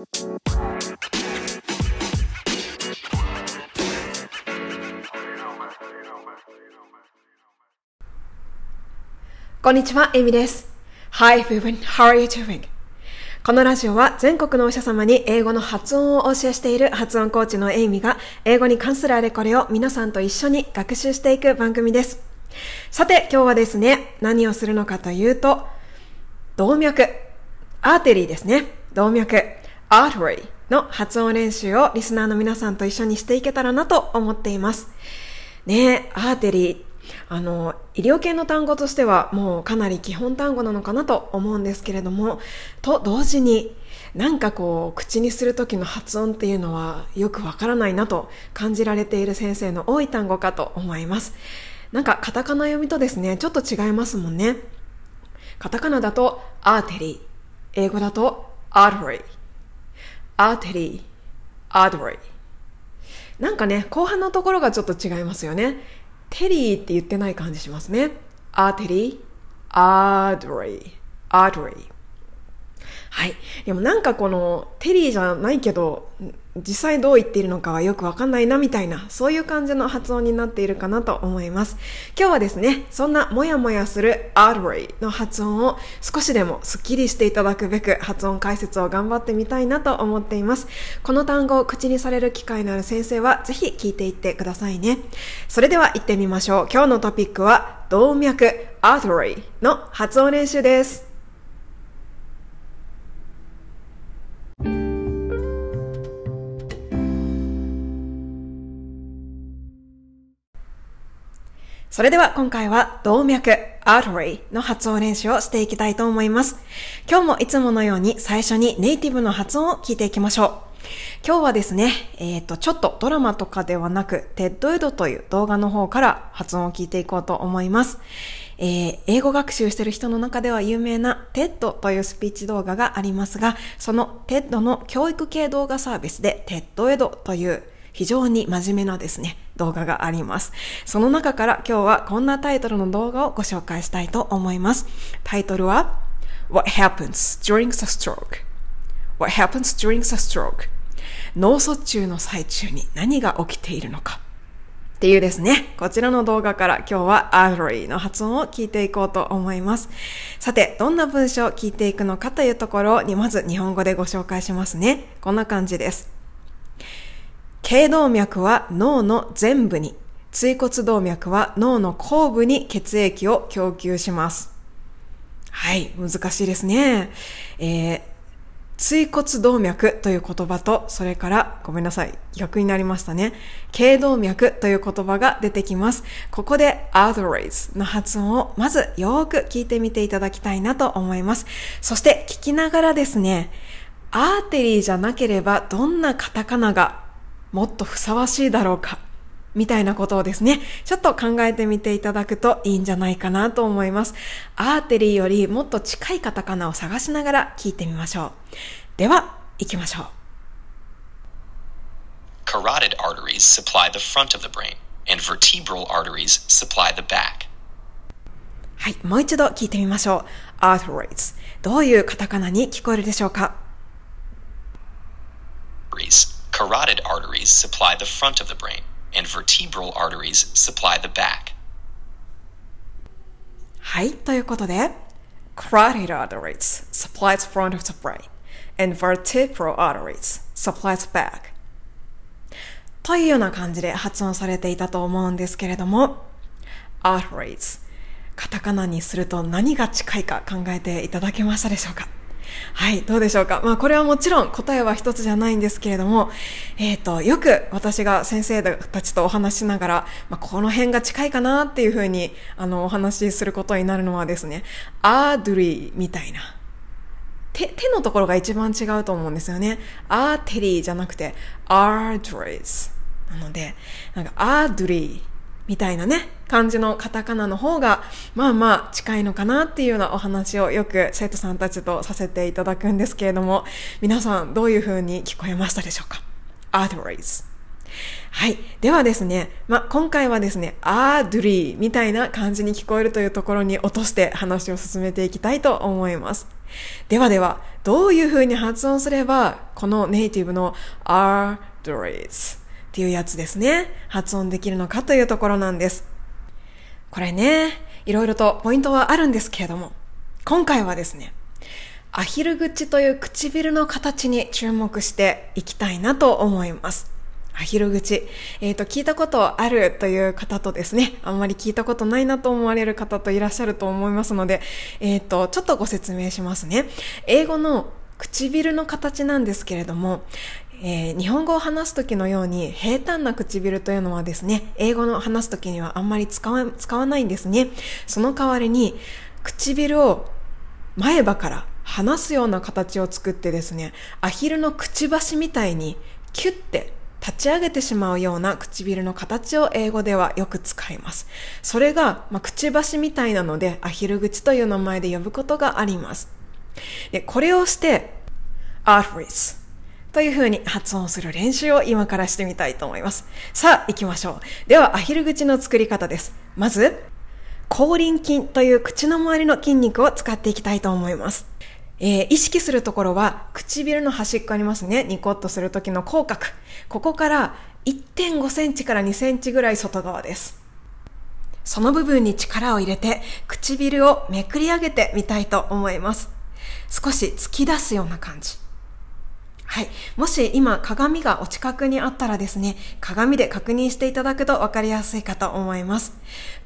こんにちは、エミです。Hi everyone, how are you doing? このラジオは全国のお医者様に英語の発音をお教えしている発音コーチのエイミが英語に関するあれこれを皆さんと一緒に学習していく番組です。さて今日はですね、何をするのかというと、動脈、アーテリーですね。動脈、アートリーの発音練習をリスナーの皆さんと一緒にしていけたらなと思っています。ねアーテリー。あの、医療系の単語としてはもうかなり基本単語なのかなと思うんですけれども、と同時になんかこう口にする時の発音っていうのはよくわからないなと感じられている先生の多い単語かと思います。なんかカタカナ読みとですね、ちょっと違いますもんね。カタカナだとアーテリー、英語だと artery、アーテリー、 artery。なんかね、後半のところがちょっと違いますよね。テリーって言ってない感じしますね。アーテリー、 artery、artery。はい。でもなんかこの、テリーじゃないけど、実際どう言っているのかはよくわかんないなみたいな、そういう感じの発音になっているかなと思います。今日はですね、そんなモヤモヤするアードリーの発音を少しでもスッキリしていただくべく発音解説を頑張ってみたいなと思っています。この単語を口にされる機会のある先生はぜひ聞いていってくださいね。それでは行ってみましょう。今日のトピックは動脈アートリーの発音練習です。それでは今回は動脈 artery の発音練習をしていきたいと思います。今日もいつものように最初にネイティブの発音を聞いていきましょう。今日はですね、えっ、ー、と、ちょっとドラマとかではなく、テッドエドという動画の方から発音を聞いていこうと思います。えー、英語学習してる人の中では有名な TED というスピーチ動画がありますが、その TED の教育系動画サービスで TED エドという非常に真面目なですね、動画があります。その中から今日はこんなタイトルの動画をご紹介したいと思います。タイトルは What happens during the stroke?What happens during the stroke? 脳卒中の最中に何が起きているのかっていうですね、こちらの動画から今日は artery の発音を聞いていこうと思います。さて、どんな文章を聞いていくのかというところにまず日本語でご紹介しますね。こんな感じです。頸動脈は脳の全部に、椎骨動脈は脳の後部に血液を供給します。はい、難しいですね。えー、椎骨動脈という言葉と、それから、ごめんなさい、逆になりましたね。頸動脈という言葉が出てきます。ここで arteries の発音をまずよーく聞いてみていただきたいなと思います。そして聞きながらですね、アーテリーじゃなければどんなカタカナがもっとふさわしいだろうかみたいなことをですね、ちょっと考えてみていただくといいんじゃないかなと思います。アーテリーよりもっと近いカタカナを探しながら聞いてみましょう。では、行きましょう。Carotid arteries supply the front of the brain, and vertebral arteries supply the back. はい、もう一度聞いてみましょう。arteries どういうカタカナに聞こえるでしょうか？Carotid arteries supply the front of the brain, and vertebral arteries supply the back. はい、ということで、carotid arteries supply the front of the brain, and vertebral arteries supply the back. というような感じで発音されていたと思うんですけれども、arteries カタカナにすると何が近いか考えていただけましたでしょうかはい、どうでしょうか？まあ、これはもちろん答えは一つじゃないんですけれども、えっ、ー、と、よく私が先生たちとお話しながら、まあ、この辺が近いかなっていうふうに、あの、お話しすることになるのはですね、アードリーみたいな。手、手のところが一番違うと思うんですよね。アーテリーじゃなくて、アードリーズ。なので、なんか、アードリー。みたいなね、感じのカタカナの方が、まあまあ近いのかなっていうようなお話をよく生徒さんたちとさせていただくんですけれども、皆さんどういう風に聞こえましたでしょうか ?arteries。はい。ではですね、まあ今回はですね、アードリーみたいな感じに聞こえるというところに落として話を進めていきたいと思います。ではでは、どういう風に発音すれば、このネイティブのアードリーズっていうやつですね、発音できるのかというところなんです。これね、いろいろとポイントはあるんですけれども、今回はですね、アヒル口という唇の形に注目していきたいなと思います。アヒル口。えっ、ー、と、聞いたことあるという方とですね、あんまり聞いたことないなと思われる方といらっしゃると思いますので、えっ、ー、と、ちょっとご説明しますね。英語の唇の形なんですけれども、えー、日本語を話す時のように平坦な唇というのはですね、英語の話す時にはあんまり使わ使わないんですね。その代わりに、唇を前歯から離すような形を作ってですね、アヒルのくちばしみたいにキュッて立ち上げてしまうような唇の形を英語ではよく使います。それが、まあ、くちばしみたいなので、アヒル口という名前で呼ぶことがあります。で、これをして、アフリスという風に発音する練習を今からしてみたいと思います。さあ、行きましょう。では、アヒル口の作り方です。まず、口輪筋という口の周りの筋肉を使っていきたいと思います。えー、意識するところは唇の端っこありますね。ニコッとする時の口角。ここから1.5センチから2センチぐらい外側です。その部分に力を入れて唇をめくり上げてみたいと思います。少し突き出すような感じ。はい。もし今鏡がお近くにあったらですね、鏡で確認していただくと分かりやすいかと思います。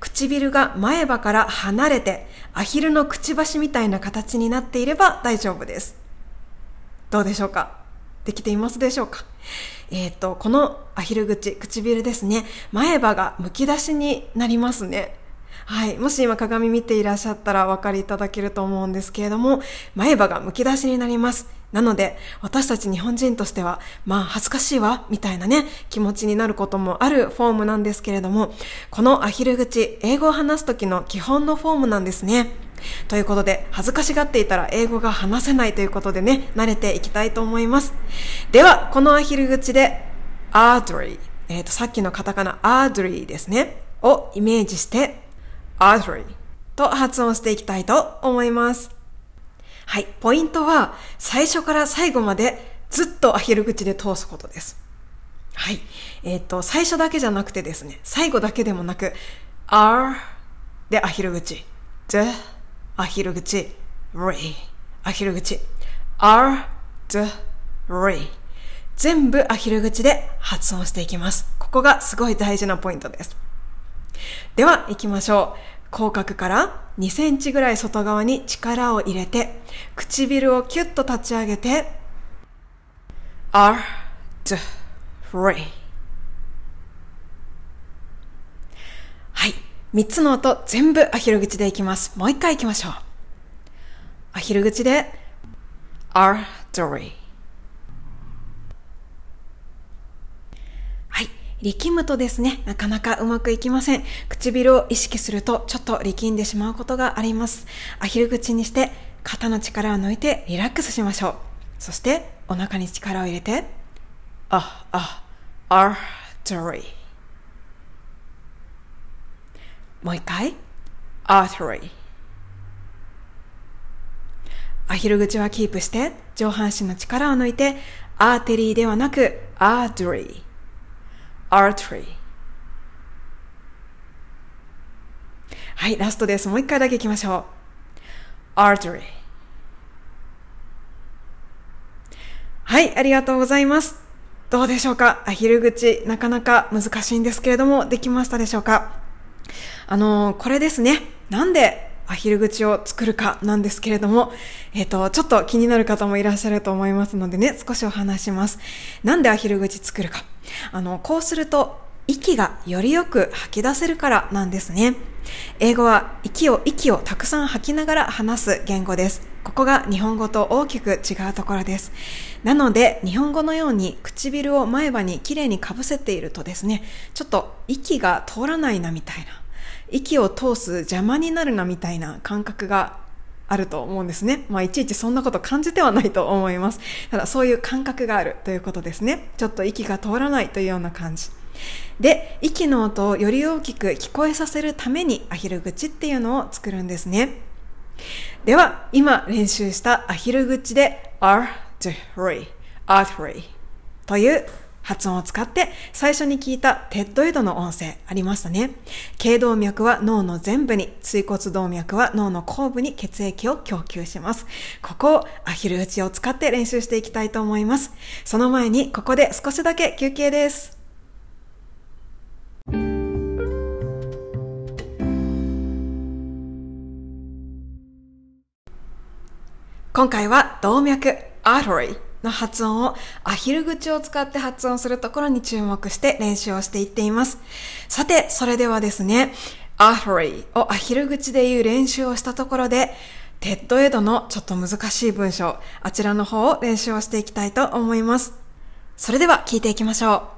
唇が前歯から離れて、アヒルのくちばしみたいな形になっていれば大丈夫です。どうでしょうか？できていますでしょうか？えっ、ー、と、このアヒル口、唇ですね、前歯がむき出しになりますね。はい。もし今鏡見ていらっしゃったらお分かりいただけると思うんですけれども、前歯がむき出しになります。なので、私たち日本人としては、まあ恥ずかしいわ、みたいなね、気持ちになることもあるフォームなんですけれども、このアヒル口、英語を話す時の基本のフォームなんですね。ということで、恥ずかしがっていたら英語が話せないということでね、慣れていきたいと思います。では、このアヒル口で、アードリー、えっ、ー、と、さっきのカタカナ、アードリーですね、をイメージして、アードリーと発音していきたいと思います。はい。ポイントは、最初から最後までずっとアヒル口で通すことです。はい。えっ、ー、と、最初だけじゃなくてですね、最後だけでもなく、r でアヒル口、the アヒル口、re アヒル口、r, the, re 全部アヒル口で発音していきます。ここがすごい大事なポイントです。では、行きましょう。口角から2センチぐらい外側に力を入れて、唇をキュッと立ち上げて、R はい。3つの音全部アヒル口でいきます。もう一回いきましょう。アヒル口で、R, D, R 力むとですね、なかなかうまくいきません。唇を意識するとちょっと力んでしまうことがあります。アヒル口にして肩の力を抜いてリラックスしましょう。そしてお腹に力を入れて、あ、あ、アートリー。もう一回、アートリー。アヒル口はキープして上半身の力を抜いてアーテリーではなくアートリー。artery はい、ラストです。もう一回だけ行きましょう。artery はい、ありがとうございます。どうでしょうか？アヒル口、なかなか難しいんですけれども、できましたでしょうか？あのー、これですね。なんでアヒル口を作るかなんですけれども、えっ、ー、と、ちょっと気になる方もいらっしゃると思いますのでね、少しお話します。なんでアヒル口作るか？あの、こうすると、息がよりよく吐き出せるからなんですね。英語は息を息をたくさん吐きながら話す言語です。ここが日本語と大きく違うところです。なので、日本語のように唇を前歯にきれいにかぶせているとですね、ちょっと息が通らないなみたいな。息を通す邪魔になるなみたいな感覚があると思うんですね。まあ、いちいちそんなこと感じてはないと思います。ただ、そういう感覚があるということですね。ちょっと息が通らないというような感じ。で、息の音をより大きく聞こえさせるためにアヒル口っていうのを作るんですね。では、今練習したアヒル口で artery, artery という発音を使って最初に聞いたテッドエドの音声ありましたね。頸動脈は脳の全部に、椎骨動脈は脳の後部に血液を供給します。ここをアヒル口を使って練習していきたいと思います。その前にここで少しだけ休憩です。今回は動脈、artery の発音をアヒル口を使って発音するところに注目して練習をしていっています。さて、それではですね、artery をアヒル口で言う練習をしたところで、テッドエドのちょっと難しい文章、あちらの方を練習をしていきたいと思います。それでは聞いていきましょ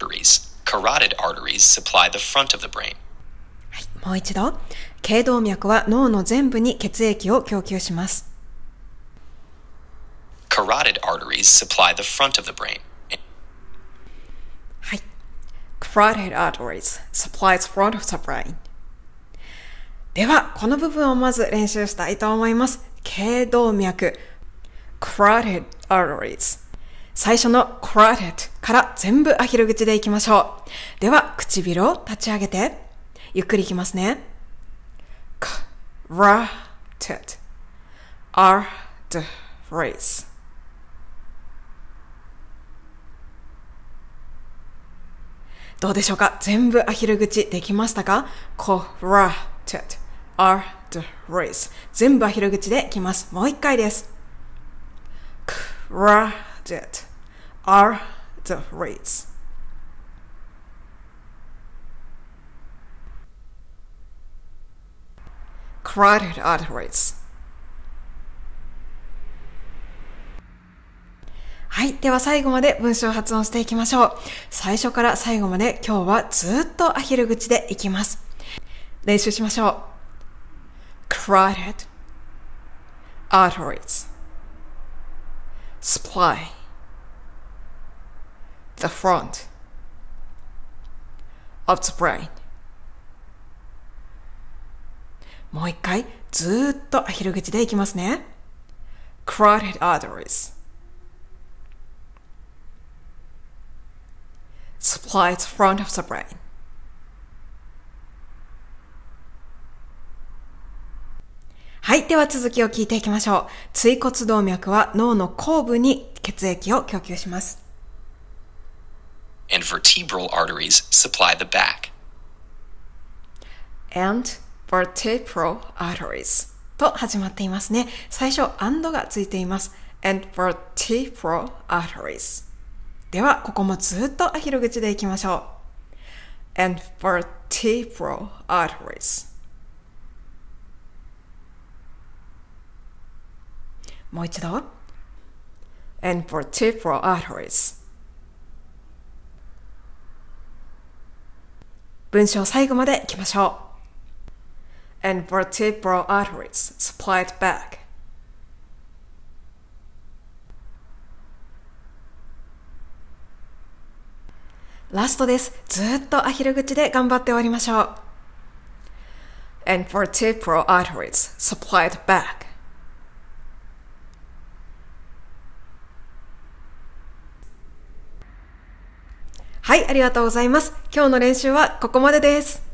う。Carotid arteries supply the front of the brain. はい、もう一度。頸動脈は脳の全部に血液を供給します。Carotid arteries supply the front of the brain. はい。Carotid arteries supply the front of the brain. では、この部分をまず練習したいと思います。頸動脈。Carotid arteries. 最初の carotid から全部アヒル口でいきましょう。では、唇を立ち上げて、ゆっくりいきますね。Rotted are the phrase. どうでしょうか全部アヒル口できましたか ?corrected are the phrase. 全部アヒル口できます。もう一回です。corrected are the phrase. Carotid arteries はい。では最後まで文章発音していきましょう。最初から最後まで今日はずっとアヒル口でいきます。練習しましょう。carotid arteries supply the front of the brain もう一回、ずっとアヒル口でいきますね。arteries supply the front of the brain はい。では続きを聞いていきましょう。椎骨動脈は脳の後部に血液を供給します。And vertebral arteries supply the back. And vertebral arteries と始まっていますね。最初、and がついています。and vertebral arteries では、ここもずっとアヒル口でいきましょう。and vertebral arteries もう一度。and vertebral arteries 文章最後までいきましょう。And vertebral arteries supplied back. ラストです。ずっとアヒル口で頑張って終わりましょう。and vertebral arteries supplied back. はい、ありがとうございます。今日の練習はここまでです。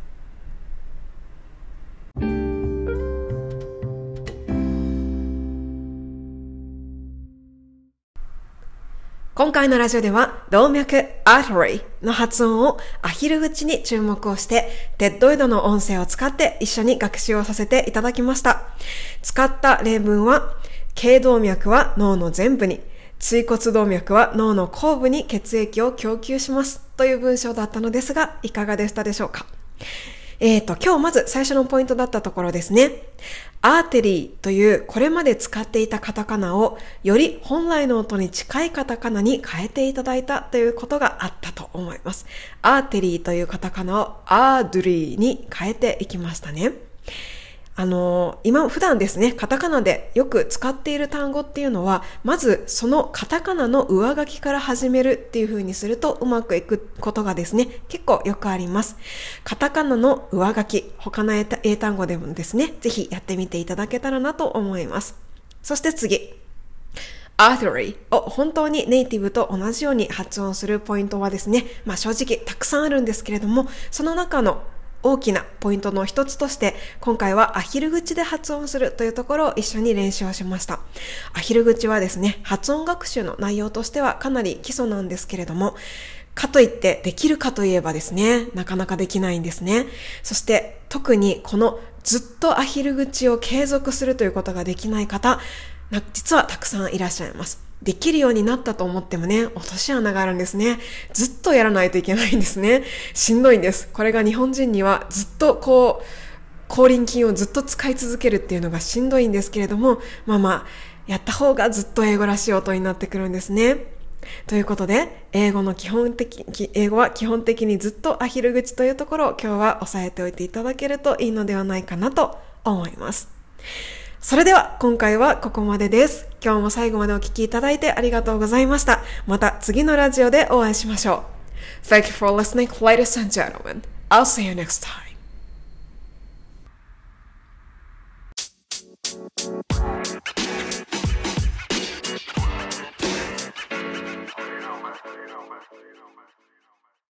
今回のラジオでは動脈 artery の発音をアヒル口に注目をしてテッドエドの音声を使って一緒に学習をさせていただきました。使った例文は頸動脈は脳の全部に椎骨動脈は脳の後部に血液を供給しますという文章だったのですがいかがでしたでしょうか？え、ー、と、今日まず最初のポイントだったところですね。アーテリーというこれまで使っていたカタカナをより本来の音に近いカタカナに変えていただいたということがあったと思います。アーテリーというカタカナをアードリーに変えていきましたね。あの、今、普段ですね、カタカナでよく使っている単語っていうのは、まずそのカタカナの上書きから始めるっていう風にするとうまくいくことがですね、結構よくあります。カタカナの上書き、他の英単語でもですね、ぜひやってみていただけたらなと思います。そして次。アー t リーを本当にネイティブと同じように発音するポイントはですね、まあ正直たくさんあるんですけれども、その中の大きなポイントの一つとして、今回はアヒル口で発音するというところを一緒に練習をしました。アヒル口はですね、発音学習の内容としてはかなり基礎なんですけれども、かといってできるかといえばですね、なかなかできないんですね。そして特にこのずっとアヒル口を継続するということができない方、実はたくさんいらっしゃいます。できるようになったと思ってもね、落とし穴があるんですね。ずっとやらないといけないんですね。しんどいんです。これが日本人にはずっとこう、降臨金をずっと使い続けるっていうのがしんどいんですけれども、まあまあ、やった方がずっと英語らしい音になってくるんですね。ということで、英語の基本的、英語は基本的にずっとアヒル口というところを今日は押さえておいていただけるといいのではないかなと思います。それでは今回はここまでです。今日も最後までお聴きいただいてありがとうございました。また次のラジオでお会いしましょう。Thank you for listening, ladies and gentlemen. I'll see you next time.